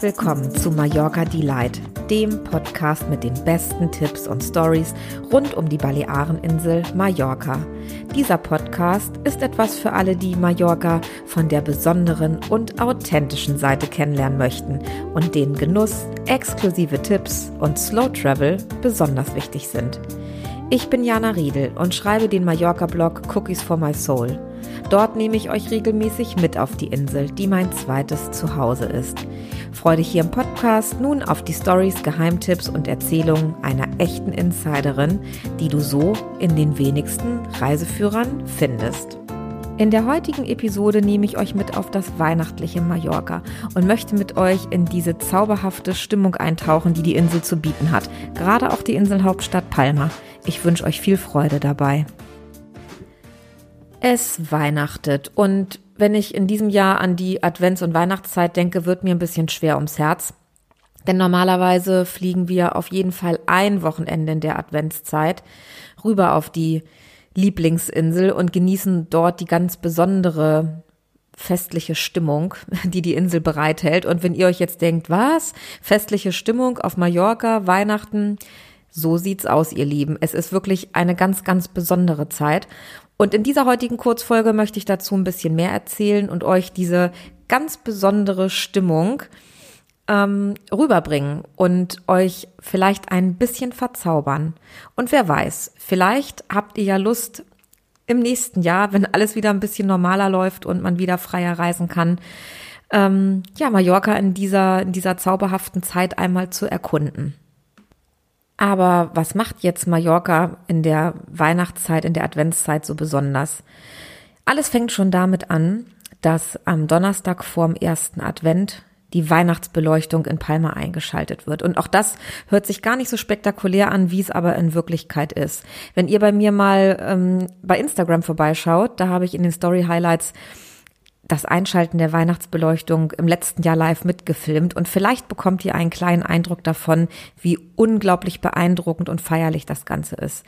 Herzlich willkommen zu Mallorca Delight, dem Podcast mit den besten Tipps und Stories rund um die Baleareninsel Mallorca. Dieser Podcast ist etwas für alle, die Mallorca von der besonderen und authentischen Seite kennenlernen möchten und denen Genuss, exklusive Tipps und Slow Travel besonders wichtig sind. Ich bin Jana Riedel und schreibe den Mallorca-Blog Cookies for My Soul. Dort nehme ich euch regelmäßig mit auf die Insel, die mein zweites Zuhause ist. Freue dich hier im Podcast nun auf die Stories, Geheimtipps und Erzählungen einer echten Insiderin, die du so in den wenigsten Reiseführern findest. In der heutigen Episode nehme ich euch mit auf das weihnachtliche Mallorca und möchte mit euch in diese zauberhafte Stimmung eintauchen, die die Insel zu bieten hat. Gerade auch die Inselhauptstadt Palma. Ich wünsche euch viel Freude dabei. Es weihnachtet und wenn ich in diesem Jahr an die Advents- und Weihnachtszeit denke, wird mir ein bisschen schwer ums Herz. Denn normalerweise fliegen wir auf jeden Fall ein Wochenende in der Adventszeit rüber auf die Lieblingsinsel und genießen dort die ganz besondere festliche Stimmung, die die Insel bereithält. Und wenn ihr euch jetzt denkt, was? Festliche Stimmung auf Mallorca, Weihnachten? So sieht's aus, ihr Lieben. Es ist wirklich eine ganz, ganz besondere Zeit. Und in dieser heutigen Kurzfolge möchte ich dazu ein bisschen mehr erzählen und euch diese ganz besondere Stimmung ähm, rüberbringen und euch vielleicht ein bisschen verzaubern. Und wer weiß, vielleicht habt ihr ja Lust im nächsten Jahr, wenn alles wieder ein bisschen normaler läuft und man wieder freier reisen kann, ähm, ja, Mallorca in dieser, in dieser zauberhaften Zeit einmal zu erkunden. Aber was macht jetzt Mallorca in der Weihnachtszeit, in der Adventszeit so besonders? Alles fängt schon damit an, dass am Donnerstag vorm ersten Advent die Weihnachtsbeleuchtung in Palma eingeschaltet wird. Und auch das hört sich gar nicht so spektakulär an, wie es aber in Wirklichkeit ist. Wenn ihr bei mir mal ähm, bei Instagram vorbeischaut, da habe ich in den Story Highlights das Einschalten der Weihnachtsbeleuchtung im letzten Jahr live mitgefilmt und vielleicht bekommt ihr einen kleinen Eindruck davon, wie unglaublich beeindruckend und feierlich das Ganze ist.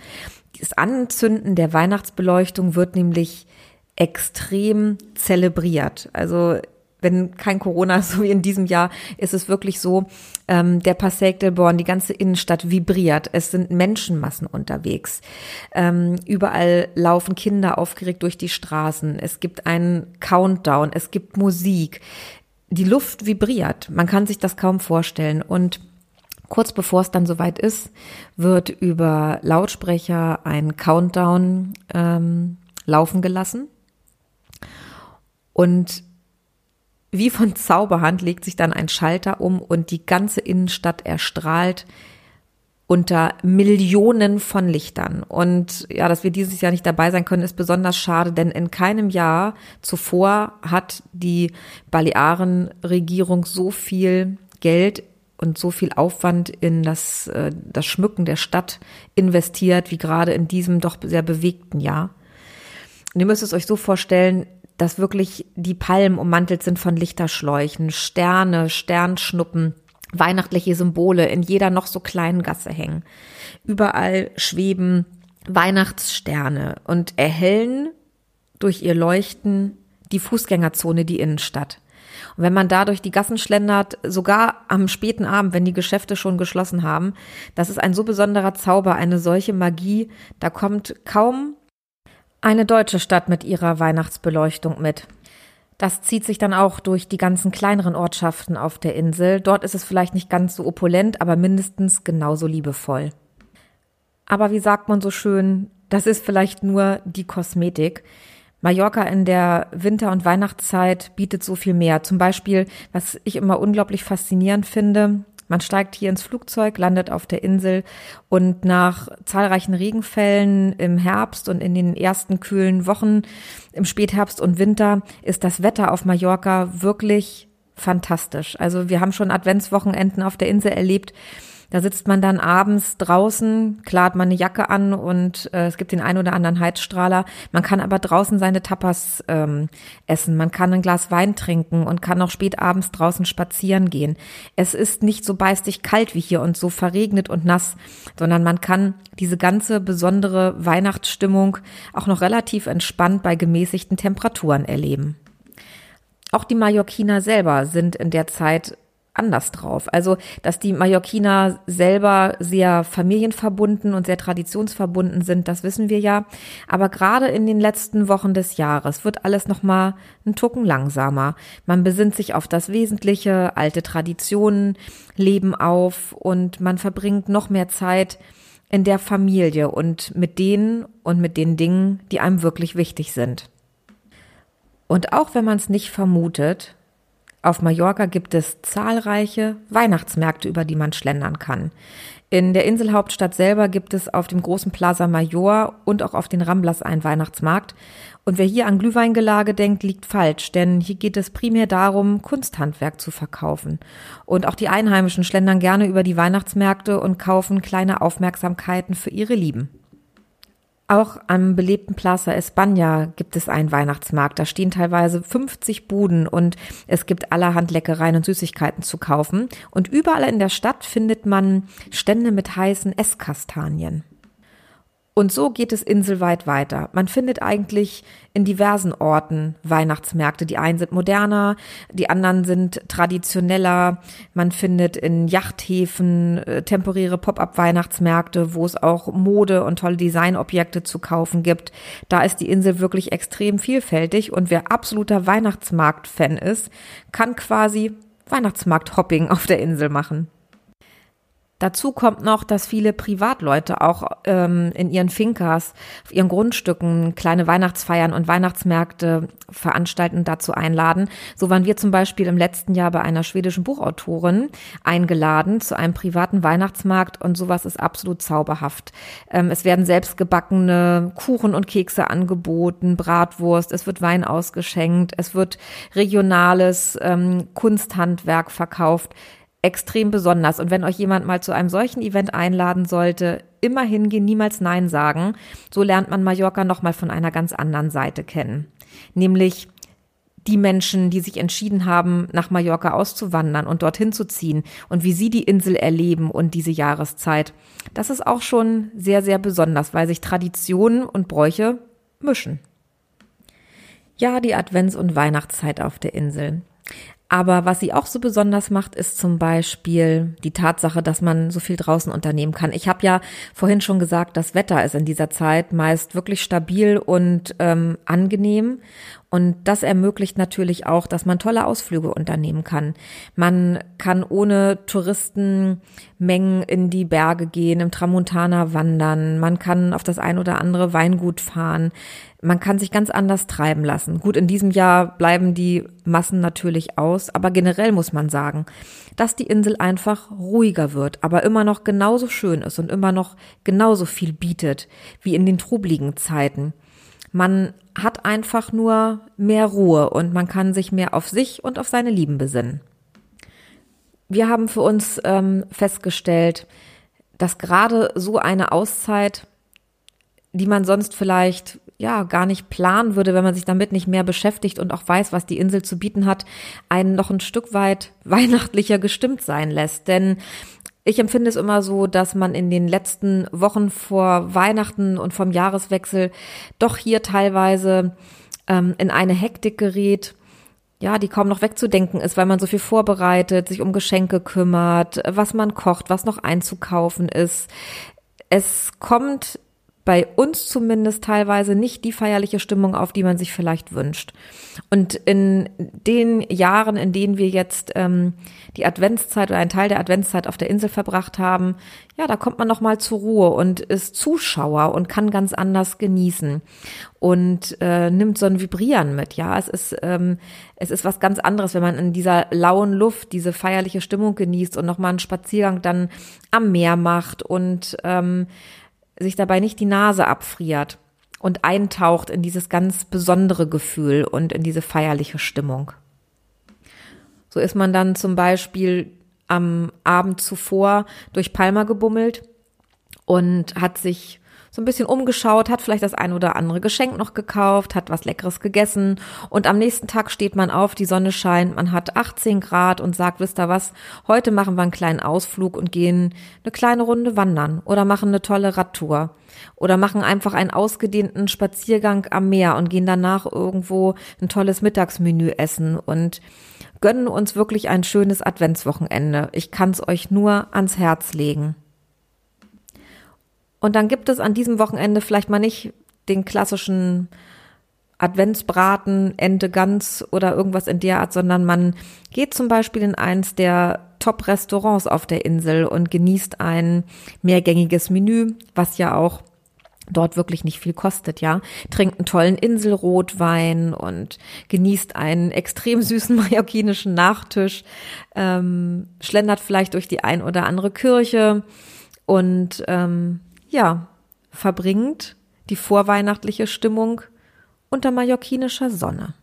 Das Anzünden der Weihnachtsbeleuchtung wird nämlich extrem zelebriert. Also wenn kein Corona so wie in diesem Jahr, ist es wirklich so, ähm, der Passaic del Born, die ganze Innenstadt vibriert. Es sind Menschenmassen unterwegs. Ähm, überall laufen Kinder aufgeregt durch die Straßen. Es gibt einen Countdown. Es gibt Musik. Die Luft vibriert. Man kann sich das kaum vorstellen. Und Kurz bevor es dann soweit ist, wird über Lautsprecher ein Countdown ähm, laufen gelassen. Und wie von Zauberhand legt sich dann ein Schalter um und die ganze Innenstadt erstrahlt unter Millionen von Lichtern. Und ja, dass wir dieses Jahr nicht dabei sein können, ist besonders schade, denn in keinem Jahr zuvor hat die Balearenregierung so viel Geld und so viel Aufwand in das, äh, das Schmücken der Stadt investiert, wie gerade in diesem doch sehr bewegten Jahr. Und ihr müsst es euch so vorstellen, dass wirklich die Palmen ummantelt sind von Lichterschläuchen, Sterne, Sternschnuppen, weihnachtliche Symbole in jeder noch so kleinen Gasse hängen. Überall schweben Weihnachtssterne und erhellen durch ihr Leuchten die Fußgängerzone, die Innenstadt. Und wenn man da durch die Gassen schlendert, sogar am späten Abend, wenn die Geschäfte schon geschlossen haben, das ist ein so besonderer Zauber, eine solche Magie, da kommt kaum eine deutsche Stadt mit ihrer Weihnachtsbeleuchtung mit. Das zieht sich dann auch durch die ganzen kleineren Ortschaften auf der Insel. Dort ist es vielleicht nicht ganz so opulent, aber mindestens genauso liebevoll. Aber wie sagt man so schön, das ist vielleicht nur die Kosmetik. Mallorca in der Winter- und Weihnachtszeit bietet so viel mehr. Zum Beispiel, was ich immer unglaublich faszinierend finde, man steigt hier ins Flugzeug, landet auf der Insel und nach zahlreichen Regenfällen im Herbst und in den ersten kühlen Wochen im Spätherbst und Winter ist das Wetter auf Mallorca wirklich fantastisch. Also wir haben schon Adventswochenenden auf der Insel erlebt, da sitzt man dann abends draußen, klar hat man eine Jacke an und äh, es gibt den einen oder anderen Heizstrahler. Man kann aber draußen seine Tapas ähm, essen. Man kann ein Glas Wein trinken und kann auch spät abends draußen spazieren gehen. Es ist nicht so beistig kalt wie hier und so verregnet und nass, sondern man kann diese ganze besondere Weihnachtsstimmung auch noch relativ entspannt bei gemäßigten Temperaturen erleben. Auch die Mallorquiner selber sind in der Zeit anders drauf. Also, dass die Mallorquiner selber sehr familienverbunden und sehr traditionsverbunden sind, das wissen wir ja. Aber gerade in den letzten Wochen des Jahres wird alles nochmal ein Tucken langsamer. Man besinnt sich auf das Wesentliche, alte Traditionen leben auf und man verbringt noch mehr Zeit in der Familie und mit denen und mit den Dingen, die einem wirklich wichtig sind. Und auch wenn man es nicht vermutet, auf Mallorca gibt es zahlreiche Weihnachtsmärkte, über die man schlendern kann. In der Inselhauptstadt selber gibt es auf dem großen Plaza Major und auch auf den Ramblas einen Weihnachtsmarkt. Und wer hier an Glühweingelage denkt, liegt falsch, denn hier geht es primär darum, Kunsthandwerk zu verkaufen. Und auch die Einheimischen schlendern gerne über die Weihnachtsmärkte und kaufen kleine Aufmerksamkeiten für ihre Lieben. Auch am belebten Plaza España gibt es einen Weihnachtsmarkt. Da stehen teilweise 50 Buden und es gibt allerhand Leckereien und Süßigkeiten zu kaufen. Und überall in der Stadt findet man Stände mit heißen Esskastanien. Und so geht es inselweit weiter. Man findet eigentlich in diversen Orten Weihnachtsmärkte. Die einen sind moderner, die anderen sind traditioneller. Man findet in Yachthäfen äh, temporäre Pop-up-Weihnachtsmärkte, wo es auch Mode und tolle Designobjekte zu kaufen gibt. Da ist die Insel wirklich extrem vielfältig und wer absoluter Weihnachtsmarkt-Fan ist, kann quasi Weihnachtsmarkt-Hopping auf der Insel machen. Dazu kommt noch, dass viele Privatleute auch ähm, in ihren Finkas, auf ihren Grundstücken kleine Weihnachtsfeiern und Weihnachtsmärkte veranstalten und dazu einladen. So waren wir zum Beispiel im letzten Jahr bei einer schwedischen Buchautorin eingeladen zu einem privaten Weihnachtsmarkt und sowas ist absolut zauberhaft. Ähm, es werden selbstgebackene Kuchen und Kekse angeboten, Bratwurst, es wird Wein ausgeschenkt, es wird regionales ähm, Kunsthandwerk verkauft extrem besonders. Und wenn euch jemand mal zu einem solchen Event einladen sollte, immer hingehen, niemals Nein sagen. So lernt man Mallorca nochmal von einer ganz anderen Seite kennen. Nämlich die Menschen, die sich entschieden haben, nach Mallorca auszuwandern und dorthin zu ziehen und wie sie die Insel erleben und diese Jahreszeit. Das ist auch schon sehr, sehr besonders, weil sich Traditionen und Bräuche mischen. Ja, die Advents- und Weihnachtszeit auf der Insel. Aber was sie auch so besonders macht, ist zum Beispiel die Tatsache, dass man so viel draußen unternehmen kann. Ich habe ja vorhin schon gesagt, das Wetter ist in dieser Zeit meist wirklich stabil und ähm, angenehm. Und das ermöglicht natürlich auch, dass man tolle Ausflüge unternehmen kann. Man kann ohne Touristenmengen in die Berge gehen, im Tramontana wandern. Man kann auf das ein oder andere Weingut fahren. Man kann sich ganz anders treiben lassen. Gut, in diesem Jahr bleiben die Massen natürlich aus, aber generell muss man sagen, dass die Insel einfach ruhiger wird, aber immer noch genauso schön ist und immer noch genauso viel bietet wie in den trubligen Zeiten. Man hat einfach nur mehr Ruhe und man kann sich mehr auf sich und auf seine Lieben besinnen. Wir haben für uns ähm, festgestellt, dass gerade so eine Auszeit, die man sonst vielleicht ja gar nicht planen würde, wenn man sich damit nicht mehr beschäftigt und auch weiß, was die Insel zu bieten hat, einen noch ein Stück weit weihnachtlicher gestimmt sein lässt. Denn ich empfinde es immer so, dass man in den letzten Wochen vor Weihnachten und vom Jahreswechsel doch hier teilweise ähm, in eine Hektik gerät, ja, die kaum noch wegzudenken ist, weil man so viel vorbereitet, sich um Geschenke kümmert, was man kocht, was noch einzukaufen ist. Es kommt bei uns zumindest teilweise nicht die feierliche Stimmung auf, die man sich vielleicht wünscht. Und in den Jahren, in denen wir jetzt ähm, die Adventszeit oder einen Teil der Adventszeit auf der Insel verbracht haben, ja, da kommt man noch mal zur Ruhe und ist Zuschauer und kann ganz anders genießen und äh, nimmt so ein Vibrieren mit. Ja, es ist ähm, es ist was ganz anderes, wenn man in dieser lauen Luft diese feierliche Stimmung genießt und noch mal einen Spaziergang dann am Meer macht und ähm, sich dabei nicht die Nase abfriert und eintaucht in dieses ganz besondere Gefühl und in diese feierliche Stimmung. So ist man dann zum Beispiel am Abend zuvor durch Palma gebummelt und hat sich so ein bisschen umgeschaut, hat vielleicht das ein oder andere Geschenk noch gekauft, hat was Leckeres gegessen und am nächsten Tag steht man auf, die Sonne scheint, man hat 18 Grad und sagt, wisst ihr was, heute machen wir einen kleinen Ausflug und gehen eine kleine Runde wandern oder machen eine tolle Radtour oder machen einfach einen ausgedehnten Spaziergang am Meer und gehen danach irgendwo ein tolles Mittagsmenü essen und gönnen uns wirklich ein schönes Adventswochenende. Ich kann es euch nur ans Herz legen. Und dann gibt es an diesem Wochenende vielleicht mal nicht den klassischen Adventsbraten, Ente Gans oder irgendwas in der Art, sondern man geht zum Beispiel in eins der Top-Restaurants auf der Insel und genießt ein mehrgängiges Menü, was ja auch dort wirklich nicht viel kostet, ja. Trinkt einen tollen Inselrotwein und genießt einen extrem süßen mallorquinischen Nachtisch, ähm, schlendert vielleicht durch die ein oder andere Kirche und ähm, ja, verbringt die vorweihnachtliche Stimmung unter mallorquinischer Sonne.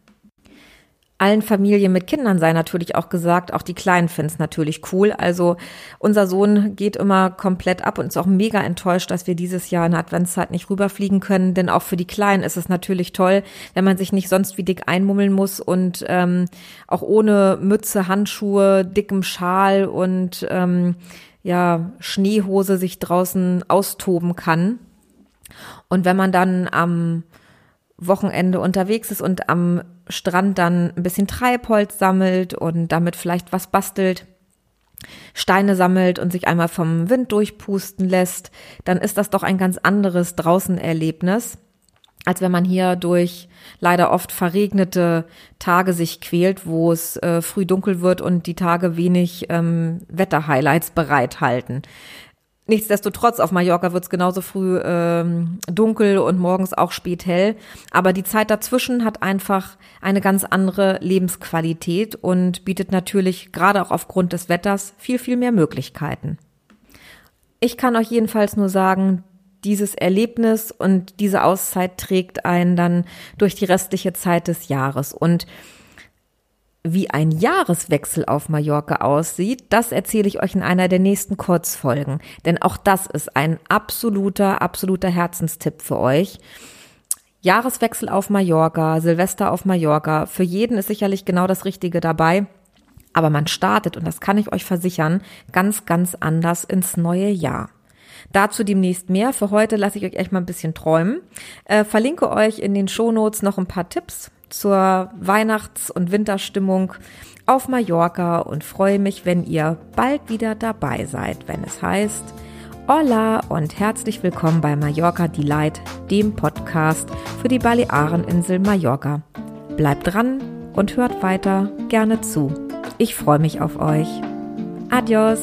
Allen Familien mit Kindern sei natürlich auch gesagt, auch die Kleinen finden es natürlich cool. Also unser Sohn geht immer komplett ab und ist auch mega enttäuscht, dass wir dieses Jahr in der Adventszeit nicht rüberfliegen können. Denn auch für die Kleinen ist es natürlich toll, wenn man sich nicht sonst wie dick einmummeln muss und ähm, auch ohne Mütze, Handschuhe, dickem Schal und ähm, ja, Schneehose sich draußen austoben kann. Und wenn man dann am Wochenende unterwegs ist und am Strand dann ein bisschen Treibholz sammelt und damit vielleicht was bastelt, Steine sammelt und sich einmal vom Wind durchpusten lässt, dann ist das doch ein ganz anderes Draußenerlebnis, als wenn man hier durch leider oft verregnete Tage sich quält, wo es äh, früh dunkel wird und die Tage wenig ähm, Wetterhighlights bereithalten. Nichtsdestotrotz, auf Mallorca wird es genauso früh ähm, dunkel und morgens auch spät hell. Aber die Zeit dazwischen hat einfach eine ganz andere Lebensqualität und bietet natürlich gerade auch aufgrund des Wetters viel, viel mehr Möglichkeiten. Ich kann euch jedenfalls nur sagen, dieses Erlebnis und diese Auszeit trägt einen dann durch die restliche Zeit des Jahres. Und wie ein Jahreswechsel auf Mallorca aussieht, das erzähle ich euch in einer der nächsten Kurzfolgen. Denn auch das ist ein absoluter, absoluter Herzenstipp für euch. Jahreswechsel auf Mallorca, Silvester auf Mallorca. Für jeden ist sicherlich genau das Richtige dabei. Aber man startet, und das kann ich euch versichern, ganz, ganz anders ins neue Jahr. Dazu demnächst mehr. Für heute lasse ich euch echt mal ein bisschen träumen. Äh, verlinke euch in den Shownotes noch ein paar Tipps zur Weihnachts- und Winterstimmung auf Mallorca und freue mich, wenn ihr bald wieder dabei seid, wenn es heißt Hola und herzlich willkommen bei Mallorca Delight, dem Podcast für die Baleareninsel Mallorca. Bleibt dran und hört weiter gerne zu. Ich freue mich auf euch. Adios!